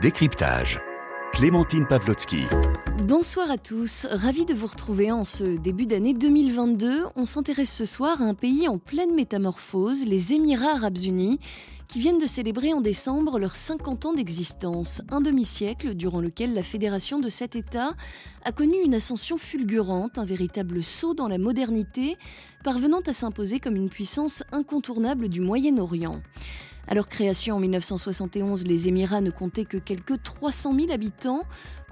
Décryptage. Clémentine Pavlotsky. Bonsoir à tous, ravi de vous retrouver en ce début d'année 2022. On s'intéresse ce soir à un pays en pleine métamorphose, les Émirats arabes unis, qui viennent de célébrer en décembre leurs 50 ans d'existence, un demi-siècle durant lequel la fédération de cet État a connu une ascension fulgurante, un véritable saut dans la modernité, parvenant à s'imposer comme une puissance incontournable du Moyen-Orient. À leur création en 1971, les Émirats ne comptaient que quelques 300 000 habitants,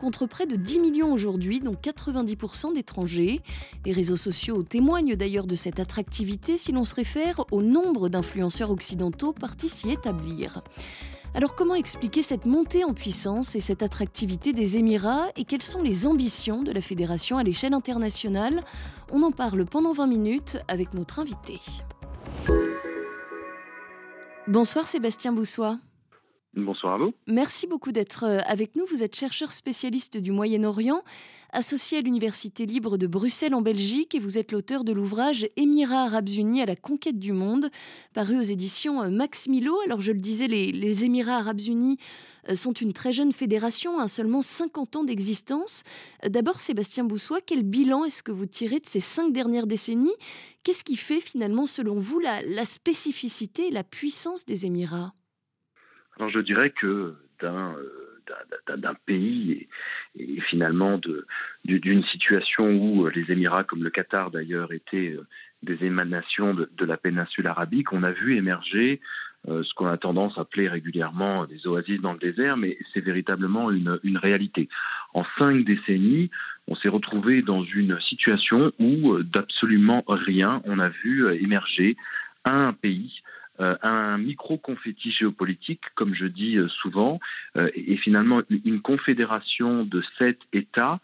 contre près de 10 millions aujourd'hui, dont 90% d'étrangers. Les réseaux sociaux témoignent d'ailleurs de cette attractivité si l'on se réfère au nombre d'influenceurs occidentaux partis s'y établir. Alors comment expliquer cette montée en puissance et cette attractivité des Émirats et quelles sont les ambitions de la fédération à l'échelle internationale? On en parle pendant 20 minutes avec notre invité. Bonsoir Sébastien Boussois. Bonsoir à vous. Merci beaucoup d'être euh, avec nous. Vous êtes chercheur spécialiste du Moyen-Orient, associé à l'Université libre de Bruxelles en Belgique et vous êtes l'auteur de l'ouvrage Émirats arabes unis à la conquête du monde, paru aux éditions euh, Max Milo. Alors je le disais, les, Émirats arabes unis euh, sont une très jeune fédération, hein, seulement 50 ans d'existence. D'abord, Sébastien Boussois, quel bilan est-ce que vous tirez de ces cinq dernières décennies? Qu'est-ce qui fait finalement, selon vous, la, la spécificité la puissance des Émirats? Je dirais que d'un euh, pays et, finalement d'une situation où les Émirats, comme le Qatar d'ailleurs, étaient euh, des émanations de, la péninsule arabique, on a vu émerger euh, ce qu'on a tendance à appeler régulièrement des oasis dans le désert, mais c'est véritablement une, réalité. En cinq décennies, on s'est retrouvé dans une situation où d'absolument rien, on a vu émerger un pays euh, un micro-confetti géopolitique, comme je dis euh, souvent, euh, et finalement une confédération de sept États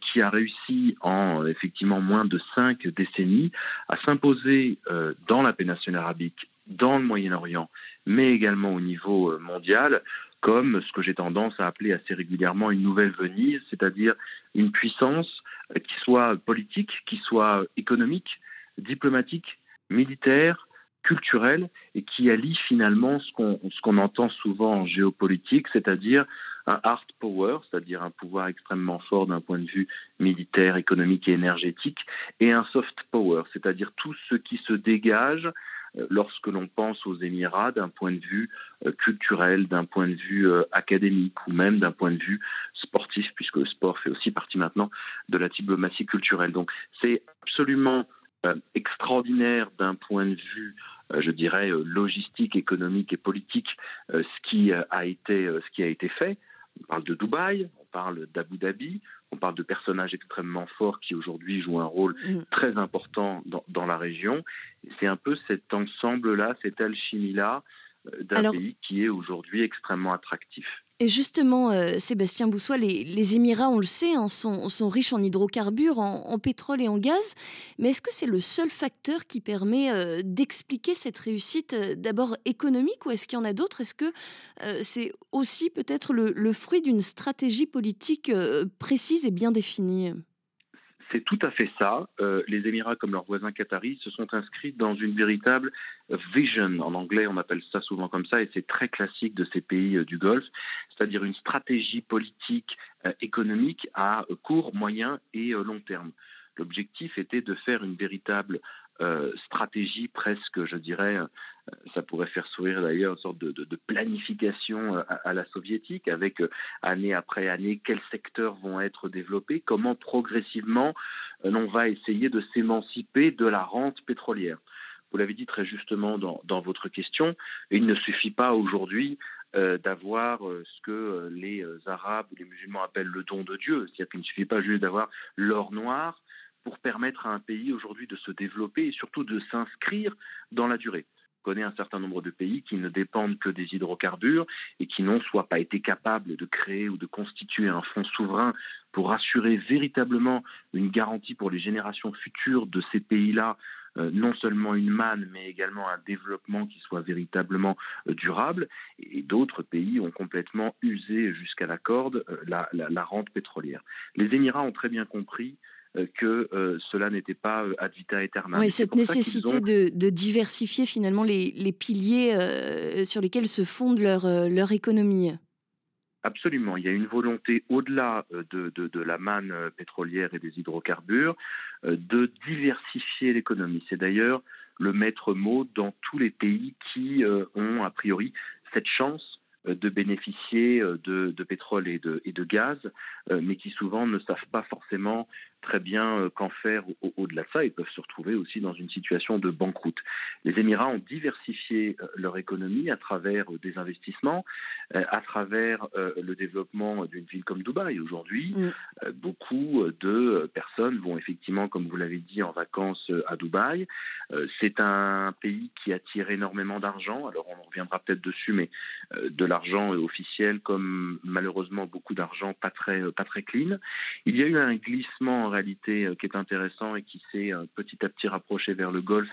qui a réussi en effectivement moins de cinq décennies à s'imposer dans la péninsule arabique, dans le Moyen-Orient, mais également au niveau mondial, comme ce que j'ai tendance à appeler assez régulièrement une nouvelle Venise, c'est-à-dire une puissance qui soit politique, qui soit économique, diplomatique, militaire, culturel et qui allie finalement ce qu'on ce qu'on entend souvent en géopolitique, c'est-à-dire un hard power, c'est-à-dire un pouvoir extrêmement fort d'un point de vue militaire, économique et énergétique, et un soft power, c'est-à-dire tout ce qui se dégage euh, lorsque l'on pense aux Émirats d'un point de vue euh, culturel, d'un point de vue euh, académique ou même d'un point de vue sportif, puisque le sport fait aussi partie maintenant de la diplomatie culturelle. Donc c'est absolument extraordinaire d'un point de vue euh, je dirais, euh, logistique, économique et politique, euh, ce qui a été, ce qui a été fait. On parle de Dubaï, on parle d'Abu Dhabi, on parle de personnages extrêmement forts qui aujourd'hui jouent un rôle mm. très important dans, la région. C'est un peu cet ensemble-là, cette alchimie-là d'un pays qui est aujourd'hui extrêmement attractif. Et justement, euh, Sébastien Boussois, les, Émirats, on le sait, hein, sont, riches en hydrocarbures, en, pétrole et en gaz. Mais est-ce que c'est le seul facteur qui permet euh, d'expliquer cette réussite euh, d'abord économique ou est-ce qu'il y en a d'autres? Est-ce que c'est aussi peut-être le fruit d'une stratégie politique précise et bien définie? C'est tout à fait ça. Euh, les Émirats, comme leurs voisins qataris, se sont inscrits dans une véritable vision. En anglais, on appelle ça souvent comme ça, et c'est très classique de ces pays euh, du Golfe, c'est-à-dire une stratégie politique, euh, économique à court, moyen et long terme. L'objectif était de faire une véritable euh, stratégie presque, je dirais, euh, ça pourrait faire sourire d'ailleurs, une sorte de, planification euh, à, la soviétique, avec année après année quels secteurs vont être développés, comment progressivement on va essayer de s'émanciper de la rente pétrolière. Vous l'avez dit très justement dans, votre question, il ne suffit pas aujourd'hui d'avoir ce que les Arabes ou les musulmans appellent le don de Dieu. C'est-à-dire qu'il ne suffit pas juste d'avoir l'or noir, pour permettre à un pays aujourd'hui de se développer et surtout de s'inscrire dans la durée. On connaît un certain nombre de pays qui ne dépendent que des hydrocarbures et qui n'ont soit pas été capables de créer ou de constituer un fonds souverain pour assurer véritablement une garantie pour les générations futures de ces pays-là euh, non seulement une manne, mais également un développement qui soit véritablement euh, durable. Et, d'autres pays ont complètement usé jusqu'à la corde euh, la, rente pétrolière. Les Émirats ont très bien compris que euh, cela n'était pas euh, ad vita aeternam. Oui, cette nécessité de, diversifier finalement les, piliers sur lesquels se fonde leur, leur économie. Absolument. Il y a une volonté au-delà de, la manne pétrolière et des hydrocarbures de diversifier l'économie. C'est d'ailleurs le maître mot dans tous les pays qui ont a priori cette chance de bénéficier de, pétrole et de, et de gaz, mais qui souvent ne savent pas forcément très bien euh, qu'en faire au-delà de ça. Ils peuvent se retrouver aussi dans une situation de banqueroute. Les Émirats ont diversifié euh, leur économie à travers euh, des investissements, à travers le développement d'une ville comme Dubaï. Aujourd'hui, mm. beaucoup de personnes vont effectivement, comme vous l'avez dit, en vacances à Dubaï. C'est un pays qui attire énormément d'argent. Alors on reviendra peut-être dessus, mais de l'argent officiel comme malheureusement beaucoup d'argent pas très, pas très clean. Il y a eu un glissement euh, qui est intéressant et qui s'est euh, petit à petit rapproché vers le Golfe,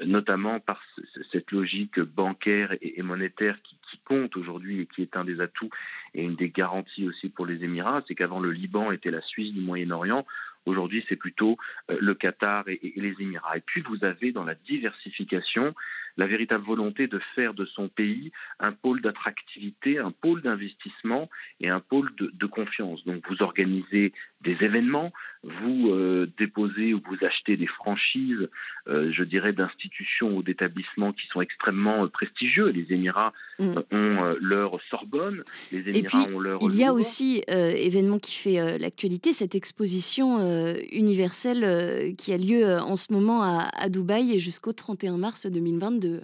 euh, notamment par cette logique bancaire et monétaire qui, compte aujourd'hui et qui est un des atouts et une des garanties aussi pour les Émirats, c'est qu'avant le Liban était la Suisse du Moyen-Orient. Aujourd'hui, c'est plutôt le Qatar et, les Émirats. Et puis, vous avez dans la diversification la véritable volonté de faire de son pays un pôle d'attractivité, un pôle d'investissement et un pôle de, confiance. Donc, vous organisez des événements, vous euh, déposez ou vous achetez des franchises, euh, je dirais, d'institutions ou d'établissements qui sont extrêmement euh, prestigieux. Les Émirats mm. ont leur Sorbonne, les Émirats ont leur... Il y a aussi, événement qui fait l'actualité, cette exposition universelle qui a lieu en ce moment à, Dubaï jusqu'au 31 mars 2022.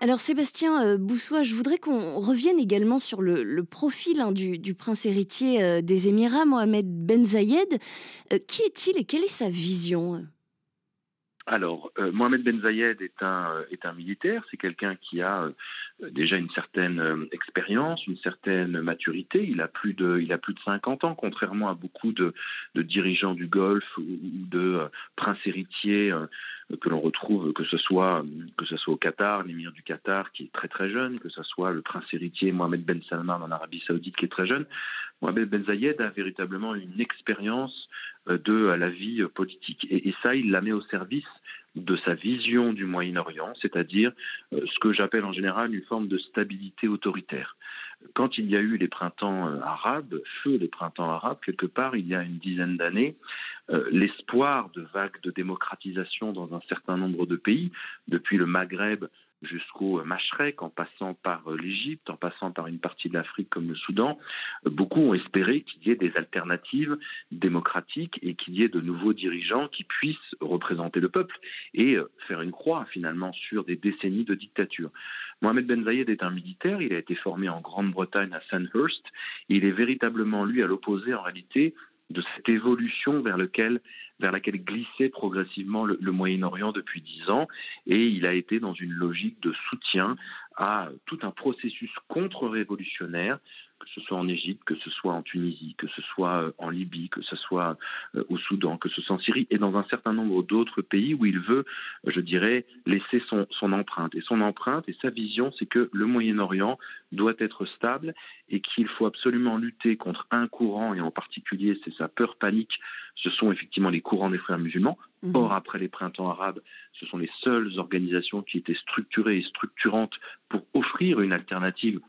Alors Sébastien euh, Boussois, je voudrais qu'on revienne également sur le, profil hein, du, prince héritier euh, des Émirats, Mohamed Ben Zayed. Euh, qui est-il et quelle est sa vision alors, Mohamed Ben Zayed est un, est un militaire, c'est quelqu'un qui a déjà une certaine expérience, une certaine maturité. Il a, plus de, il a plus de 50 ans, contrairement à beaucoup de dirigeants du Golfe ou de princes héritiers que l'on retrouve, que ce soit que ce soit au Qatar, l'émir du Qatar qui est très très jeune, que ce soit le prince héritier Mohamed Ben Salman en Arabie Saoudite qui est très jeune. Mohamed Ben Zayed a véritablement une expérience euh, de la vie politique et, ça, il la met au service de sa vision du Moyen-Orient, c'est-à-dire euh, ce que j'appelle en général une forme de stabilité autoritaire. Quand il y a eu les printemps euh, arabes, feu les printemps arabes, quelque part il y a une dizaine d'années, l'espoir de vagues de démocratisation dans un certain nombre de pays, depuis le Maghreb jusqu'au Machrek, en passant par euh, l'Égypte, en passant par une partie de l'Afrique comme le Soudan, euh, beaucoup ont espéré qu'il y ait des alternatives démocratiques et qu'il y ait de nouveaux dirigeants qui puissent représenter le peuple et euh, faire une croix finalement sur des décennies de dictature. Mohamed Ben Zayed est un militaire, il a été formé en Grande-Bretagne à Sandhurst, il est véritablement lui à l'opposé en réalité de cette évolution vers, lequel, vers laquelle glissait progressivement le, Moyen-Orient depuis dix ans, et il a été dans une logique de soutien à tout un processus contre-révolutionnaire, que ce soit en Égypte, que ce soit en Tunisie, que ce soit euh, en Libye, que ce soit euh, au Soudan, que ce soit en Syrie, et dans un certain nombre d'autres pays où il veut, je dirais, laisser son, son empreinte. Et son empreinte et sa vision, c'est que le Moyen-Orient doit être stable et qu'il faut absolument lutter contre un courant, et en particulier, c'est sa peur panique, ce sont effectivement les courants des frères musulmans. Mhm. Or, après les printemps arabes, ce sont les seules organisations qui étaient structurées et structurantes pour offrir une alternative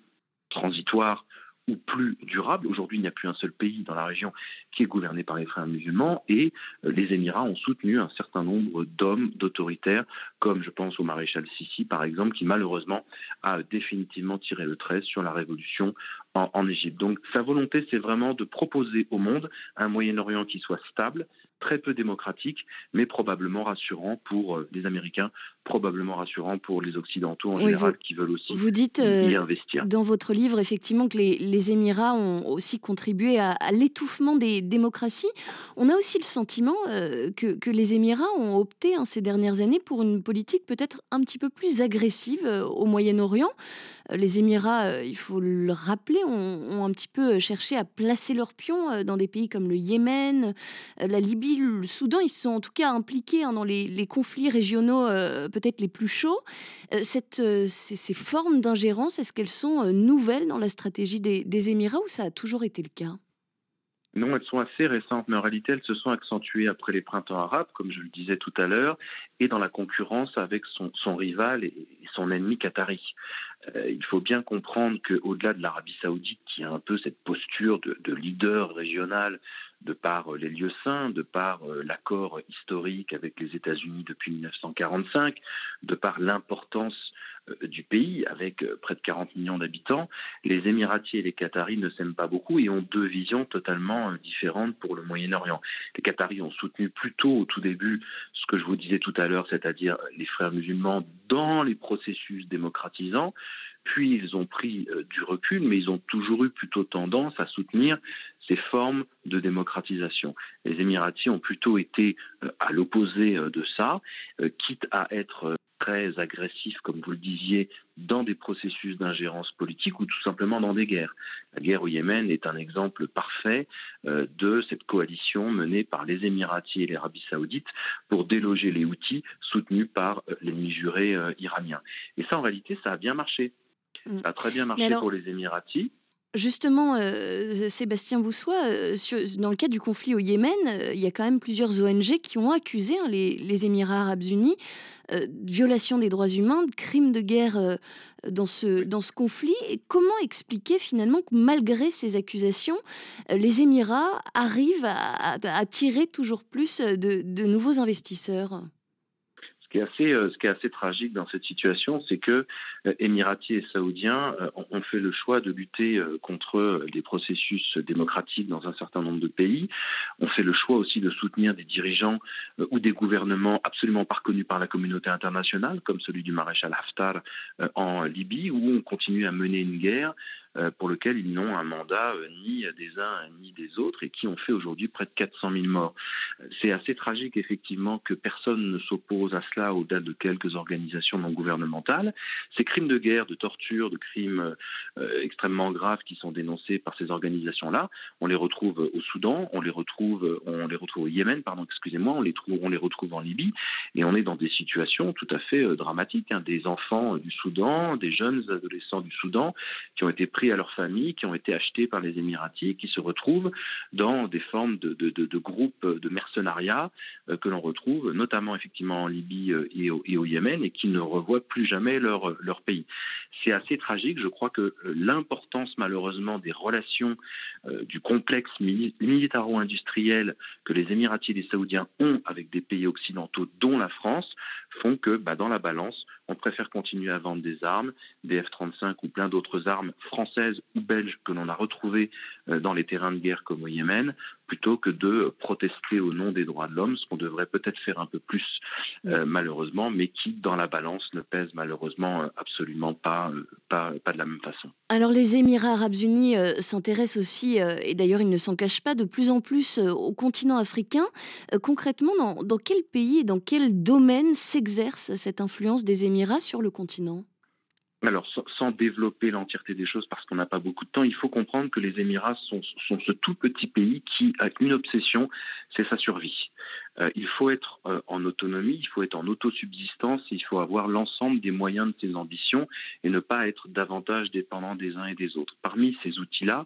transitoire ou plus durable. Aujourd'hui, il n'y a plus un seul pays dans la région qui est gouverné par les frères musulmans et euh, les Émirats ont soutenu un certain nombre d'hommes, d'autoritaires, comme je pense au maréchal Sissi par exemple, qui malheureusement a définitivement tiré le trait sur la révolution en, Égypte. Donc sa volonté, c'est vraiment de proposer au monde un Moyen-Orient qui soit stable, très peu démocratique, mais probablement rassurant pour euh, les Américains, probablement rassurant pour les Occidentaux en général qui veulent aussi vous dites, y euh, investir. Dans votre livre, effectivement, que les, Émirats ont aussi contribué à, l'étouffement des démocraties. On a aussi le sentiment euh, que, les Émirats ont opté hein, ces dernières années pour une politique peut-être un petit peu plus agressive au Moyen-Orient. Les Émirats, il faut le rappeler, ont, un petit peu cherché à placer leurs pions dans des pays comme le Yémen, la Libye le Soudan, ils sont en tout cas impliqués hein, dans les, conflits régionaux euh, peut-être les plus chauds. Euh, euh, ces, formes d'ingérence, est-ce qu'elles sont nouvelles dans la stratégie des Émirats ou ça a toujours été le cas? Non, elles sont assez récentes, mais en réalité, elles se sont accentuées après les printemps arabes, comme je le disais tout à l'heure, et dans la concurrence avec son, rival et son ennemi qatari. Euh, il faut bien comprendre qu'au-delà de l'Arabie saoudite, qui a un peu cette posture de, leader régional de par les lieux saints, de par l'accord historique avec les États-Unis depuis 1945, de par l'importance du pays avec près de 40 millions d'habitants, les Émiratis et les Qataris ne s'aiment pas beaucoup et ont deux visions totalement différentes pour le Moyen-Orient. Les Qataris ont soutenu plutôt au tout début ce que je vous disais tout à l'heure, c'est-à-dire les frères musulmans dans les processus démocratisants, puis ils ont pris euh, du recul, mais ils ont toujours eu plutôt tendance à soutenir ces formes de démocratisation. Les Émiratis ont plutôt été euh, à l'opposé euh, de ça, quitte à être très agressifs, comme vous le disiez, dans des processus d'ingérence politique ou tout simplement dans des guerres. La guerre au Yémen est un exemple parfait euh, de cette coalition menée par les Émiratis et l'Arabie saoudite pour déloger les outils soutenus par euh, l'ennemi juré euh, iranien. Et ça, en réalité, ça a bien marché. Mm. Ça a très bien marché pour les Émiratis. Justement, euh, Sébastien Boussois, euh, dans le cas du conflit au Yémen, euh, il y a quand même plusieurs ONG qui ont accusé hein, les, Émirats arabes unis de violation des droits humains, de crimes de guerre dans, ce, dans ce conflit. Et comment expliquer finalement que malgré ces accusations, les Émirats arrivent à, attirer toujours plus de nouveaux investisseurs? Euh, ce qui est assez tragique dans cette situation, c'est que euh, Émiratis et Saoudiens euh, ont fait le choix de lutter contre les processus démocratiques dans un certain nombre de pays. On fait le choix aussi de soutenir des dirigeants ou des gouvernements absolument pas reconnus par la communauté internationale, comme celui du maréchal Haftar en Libye, où on continue à mener une guerre pour laquelle ils n'ont un mandat ni des uns ni des autres et qui ont fait aujourd'hui près de 400 000 morts. C'est assez tragique effectivement que personne ne s'oppose à cela au-delà de quelques organisations non gouvernementales. Ces crimes de guerre, de torture, de crimes euh, extrêmement graves qui sont dénoncés par ces organisations-là, on les retrouve au Soudan, on les retrouve, on les retrouve au Yémen, pardon, excusez-moi, on les on les retrouve en Libye, et on est dans des situations tout à fait euh, dramatiques. Hein. Des enfants du Soudan, des jeunes adolescents du Soudan qui ont été pris à leur famille, qui ont été achetés par les Émiratis, qui se retrouvent dans des formes de, groupes de mercenariat euh, que l'on retrouve notamment effectivement en Libye et au, Yémen et qui ne revoient plus jamais leur, pays. C'est assez tragique. Je crois que euh, l'importance malheureusement des relations euh, du complexe militaro-industriel que les Émiratis et les Saoudiens ont avec des pays occidentaux, dont la France, font que bah, dans la balance, on préfère continuer à vendre des armes, des F-35 ou plein d'autres armes françaises ou belges que l'on a retrouvées euh, dans les terrains de guerre comme au Yémen, plutôt que de protester au nom des droits de l'homme, ce qu'on devrait peut-être faire un peu plus malheureusement, mais qui dans la balance ne pèse malheureusement absolument pas, pas, pas de la même façon. Alors les Émirats arabes unis s'intéressent aussi, et d'ailleurs ils ne s'en cachent pas, de plus en plus au continent africain. concrètement, dans, dans quel pays et dans quel domaine s'exerce cette influence des Émirats sur le continent? Alors, sans, développer l'entièreté des choses parce qu'on n'a pas beaucoup de temps, il faut comprendre que les Émirats sont, ce tout petit pays qui a une obsession, c'est sa survie. Euh, il faut être euh, en autonomie, il faut être en autosubsistance, il faut avoir l'ensemble des moyens de ses ambitions et ne pas être davantage dépendant des uns et des autres. Parmi ces outils-là,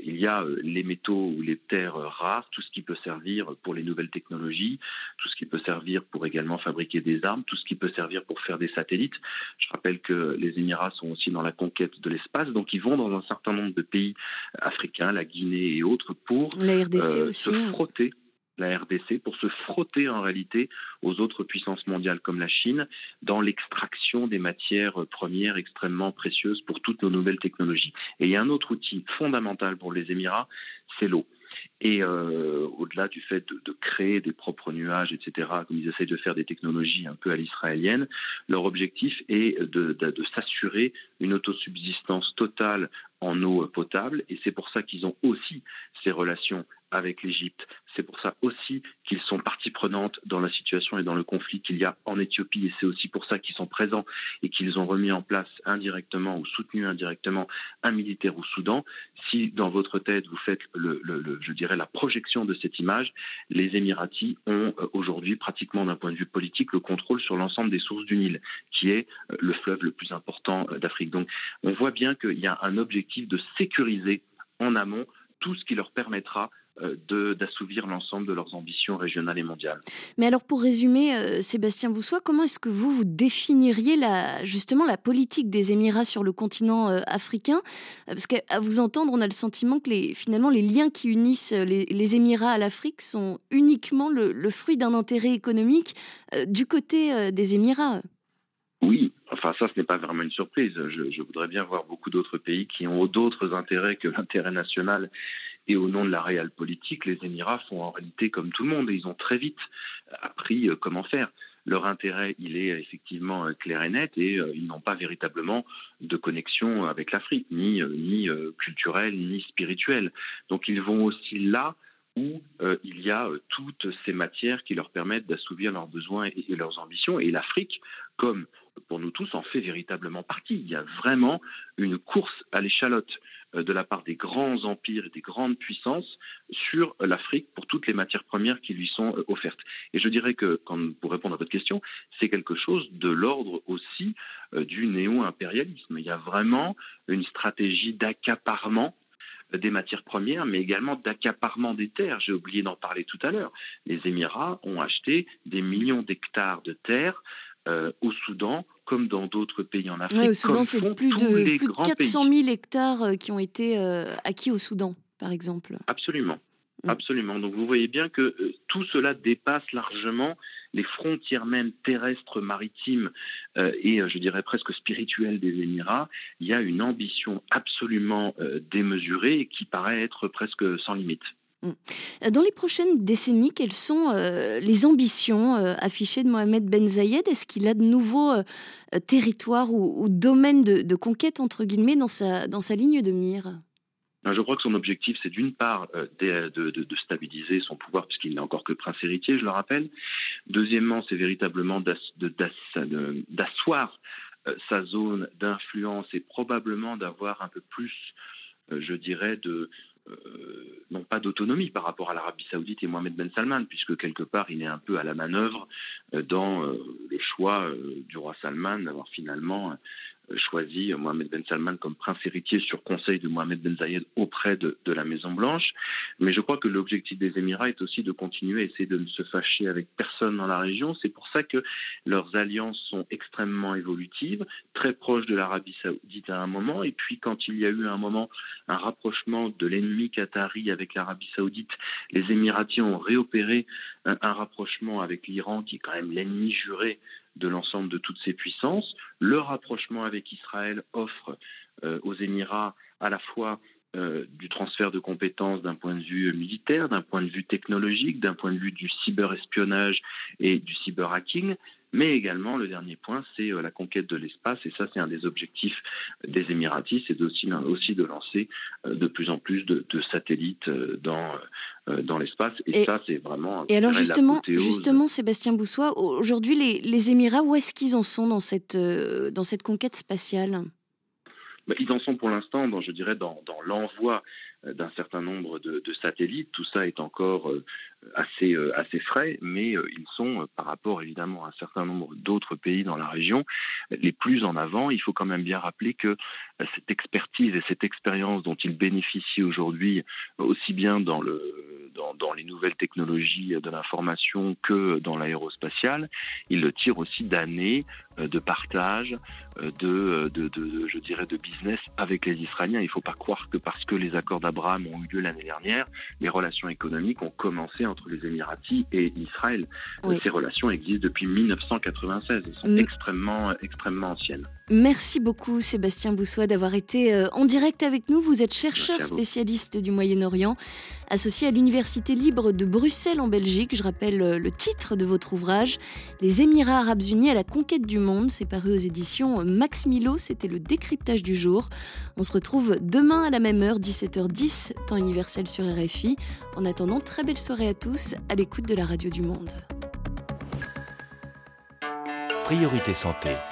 il y a euh, les métaux ou les terres rares, tout ce qui peut servir pour les nouvelles technologies, tout ce qui peut servir pour également fabriquer des armes, tout ce qui peut servir pour faire des satellites. Je rappelle que les sont aussi dans la conquête de l'espace, donc ils vont dans un certain nombre de pays africains, la Guinée et autres, pour se hein. frotter la RDC pour se frotter en réalité aux autres puissances mondiales comme la Chine dans l'extraction des matières premières extrêmement précieuses pour toutes nos nouvelles technologies. Et il y a un autre outil fondamental pour les Émirats, c'est l'eau. Et euh, au-delà du fait de, créer des propres nuages, etc., comme ils essayent de faire des technologies un peu à l'israélienne, leur objectif est de s'assurer une autosubsistance totale en eau potable. Et c'est pour ça qu'ils ont aussi ces relations avec l'Égypte. C'est pour ça aussi qu'ils sont partie prenante dans la situation et dans le conflit qu'il y a en Éthiopie. Et c'est aussi pour ça qu'ils sont présents et qu'ils ont remis en place indirectement ou soutenu indirectement un militaire au Soudan. Si dans votre tête vous faites, le, je dirais, la projection de cette image, les Émiratis ont euh, aujourd'hui pratiquement d'un point de vue politique le contrôle sur l'ensemble des sources du Nil, qui est euh, le fleuve le plus important euh, d'Afrique. Donc on voit bien qu'il y a un objectif de sécuriser en amont tout ce qui leur permettra d'assouvir l'ensemble de leurs ambitions régionales et mondiales. Mais alors pour résumer, Sébastien Boussois, comment est-ce que vous, vous définiriez la, justement la politique des Émirats sur le continent africain? Parce qu'à vous entendre, on a le sentiment que les, finalement les liens qui unissent les, Émirats à l'Afrique sont uniquement le, fruit d'un intérêt économique du côté des Émirats. Oui, enfin ça, ce n'est pas vraiment une surprise. Je, voudrais bien voir beaucoup d'autres pays qui ont d'autres intérêts que l'intérêt national. Et au nom de la réelle politique, les Émirats font en réalité comme tout le monde ils ont très vite appris euh, comment faire. Leur intérêt, il est effectivement euh, clair et net et euh, ils n'ont pas véritablement de connexion avec l'Afrique, ni culturelle, ni spirituelle. Donc ils vont aussi là où il y a toutes ces matières qui leur permettent d'assouvir leurs besoins et, leurs ambitions. Et l'Afrique, comme pour nous tous, en fait véritablement partie. Il y a vraiment une course à l'échalote euh, de la part des grands empires et des grandes puissances sur l'Afrique pour toutes les matières premières qui lui sont euh, offertes. Et je dirais que, pour répondre à votre question, c'est quelque chose de l'ordre aussi euh, du néo-impérialisme. Il y a vraiment une stratégie d'accaparement des matières premières, mais également d'accaparement des terres. J'ai oublié d'en parler tout à l'heure. Les Émirats ont acheté des millions d'hectares de terres euh, au Soudan, comme dans d'autres pays en Afrique. au Soudan, c'est plus, de, plus de 400 000 hectares euh, qui ont été euh, acquis au Soudan, par exemple. Absolument. Mm. Absolument. Donc vous voyez bien que tout cela dépasse largement les frontières même terrestres, maritimes et je dirais presque spirituelles des Émirats. Il y a une ambition absolument démesurée qui paraît être presque sans limite. Mm. Dans les prochaines décennies, quelles sont euh, les ambitions euh, affichées de Mohamed Ben Zayed? Est-ce qu'il a de nouveaux euh, territoires ou, domaines de, conquête, entre guillemets, dans sa, dans sa ligne de mire? Ben, je crois que son objectif, c'est d'une part de, stabiliser son pouvoir, puisqu'il n'est encore que prince héritier, je le rappelle. Deuxièmement, c'est véritablement d'asseoir sa zone d'influence et probablement d'avoir un peu plus, je dirais, euh, non pas d'autonomie par rapport à l'Arabie saoudite et Mohamed Ben Salman, puisque quelque part il est un peu à la manœuvre euh, dans euh, le choix du roi Salman d'avoir finalement choisi Mohamed Ben Salman comme prince héritier sur conseil de Mohamed Ben Zayed auprès de, la Maison Blanche. Mais je crois que l'objectif des Émirats est aussi de continuer à essayer de ne se fâcher avec personne dans la région. C'est pour ça que leurs alliances sont extrêmement évolutives, très proches de l'Arabie saoudite à un moment. Et puis quand il y a eu un moment un rapprochement de l'ennemi qatari avec l'Arabie saoudite, les Émiratis ont réopéré un rapprochement avec l'Iran qui est quand même l'ennemi juré de l'ensemble de toutes ces puissances. Le rapprochement avec Israël offre euh, aux Émirats à la fois euh, du transfert de compétences d'un point de vue militaire, d'un point de vue technologique, d'un point de vue du cyberespionnage et du cyberhacking, mais également, le dernier point, c'est euh, la conquête de l'espace. Et ça, c'est un des objectifs des Émiratis, c'est aussi, aussi de lancer euh, de plus en plus de, satellites euh, dans, dans l'espace. Et, ça, c'est vraiment... Et alors justement, justement, Sébastien Boussois, aujourd'hui, les, les Émirats, où est-ce qu'ils en sont dans cette, dans cette conquête spatiale? Ils en sont pour l'instant, je dirais, dans, l'envoi euh, d'un certain nombre de, satellites. Tout ça est encore euh, euh, assez frais, mais ils sont, par rapport évidemment à un certain nombre d'autres pays dans la région, les plus en avant. Il faut quand même bien rappeler que cette expertise et cette expérience dont ils bénéficient aujourd'hui, aussi bien dans le dans, les nouvelles technologies de l'information que dans l'aérospatiale, il le tire aussi d'années euh, de partage, euh, de, de, je dirais, de business avec les Israéliens. Il ne faut pas croire que parce que les accords d'Abraham ont eu lieu l'année dernière, les relations économiques ont commencé entre les Émiratis et Israël. Ces relations existent depuis 1996. Elles sont extrêmement, extrêmement anciennes. Merci beaucoup Sébastien Boussois d'avoir été euh, en direct avec nous. Vous êtes chercheur spécialiste du Moyen-Orient, associé à l'Université libre de Bruxelles en Belgique. Je rappelle euh, le titre de votre ouvrage, Les Émirats arabes unis à la conquête du monde. C'est paru aux éditions Max Milo. C'était le décryptage du jour. On se retrouve demain à la même heure, 17h10, temps universel sur RFI. En attendant, très belle soirée à tous à l'écoute de la radio du monde. Priorité santé.